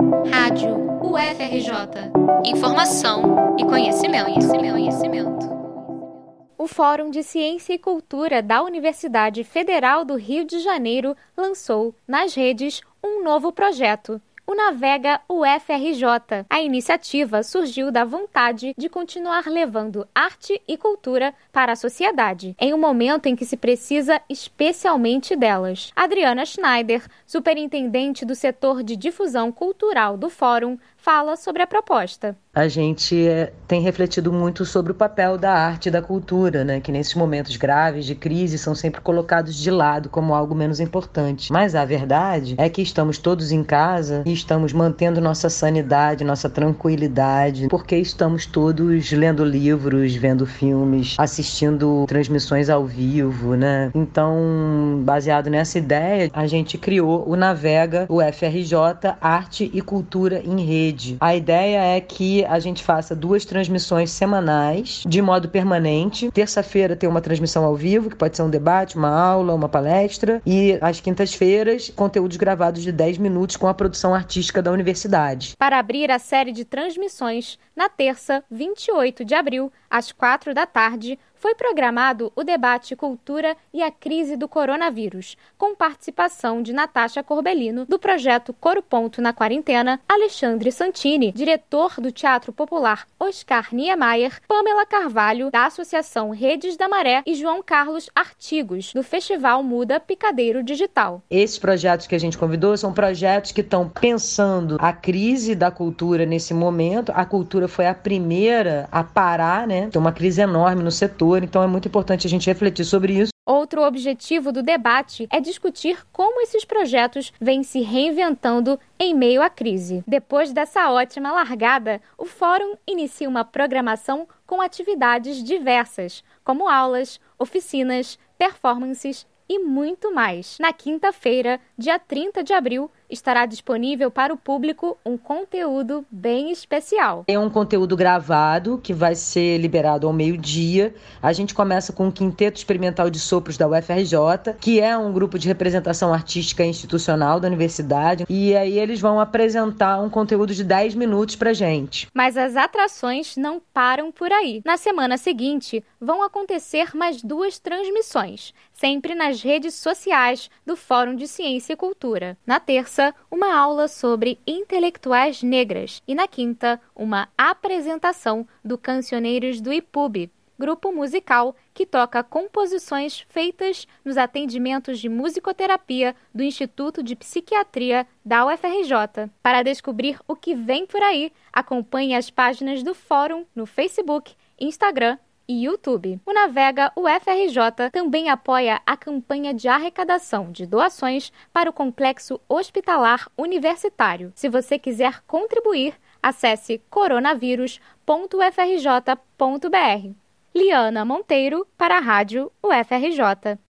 Rádio UFRJ. Informação e conhecimento, conhecimento, conhecimento. O Fórum de Ciência e Cultura da Universidade Federal do Rio de Janeiro lançou nas redes um novo projeto o Navega UFRJ. A iniciativa surgiu da vontade de continuar levando arte e cultura para a sociedade, em um momento em que se precisa especialmente delas. Adriana Schneider, superintendente do setor de difusão cultural do Fórum, fala sobre a proposta. A gente eh, tem refletido muito sobre o papel da arte e da cultura, né? que nesses momentos graves de crise são sempre colocados de lado como algo menos importante. Mas a verdade é que estamos todos em casa e estamos mantendo nossa sanidade, nossa tranquilidade, porque estamos todos lendo livros, vendo filmes, assistindo transmissões ao vivo, né? Então, baseado nessa ideia, a gente criou o Navega, o FRJ, Arte e Cultura em Rede rede. A ideia é que a gente faça duas transmissões semanais, de modo permanente. Terça-feira tem uma transmissão ao vivo, que pode ser um debate, uma aula, uma palestra. E às quintas-feiras, conteúdos gravados de 10 minutos com a produção artística da universidade. Para abrir a série de transmissões, na terça, 28 de abril, às 4 da tarde, foi programado o debate Cultura e a crise do coronavírus, com participação de Natasha Corbellino, do projeto Coro Ponto na Quarentena, Alexandre Santini, diretor do Teatro Popular Oscar Niemeyer, Pamela Carvalho, da Associação Redes da Maré e João Carlos Artigos, do Festival Muda Picadeiro Digital. Esses projetos que a gente convidou são projetos que estão pensando a crise da cultura nesse momento. A cultura foi a primeira a parar, né? Tem uma crise enorme no setor então é muito importante a gente refletir sobre isso. Outro objetivo do debate é discutir como esses projetos vêm se reinventando em meio à crise. Depois dessa ótima largada, o Fórum inicia uma programação com atividades diversas, como aulas, oficinas, performances e muito mais. Na quinta-feira, dia 30 de abril, estará disponível para o público um conteúdo bem especial. É um conteúdo gravado que vai ser liberado ao meio-dia. A gente começa com o Quinteto Experimental de Sopros da UFRJ, que é um grupo de representação artística institucional da universidade, e aí eles vão apresentar um conteúdo de 10 minutos pra gente. Mas as atrações não param por aí. Na semana seguinte, vão acontecer mais duas transmissões, sempre nas redes sociais do Fórum de Ciência e Cultura. Na terça, uma aula sobre intelectuais negras e na quinta, uma apresentação do Cancioneiros do IPUB, grupo musical que toca composições feitas nos atendimentos de musicoterapia do Instituto de Psiquiatria da UFRJ. Para descobrir o que vem por aí, acompanhe as páginas do fórum no Facebook, Instagram e YouTube. O Navega UFRJ também apoia a campanha de arrecadação de doações para o Complexo Hospitalar Universitário. Se você quiser contribuir, acesse coronavírus.ufrj.br. Liana Monteiro para a Rádio UFRJ.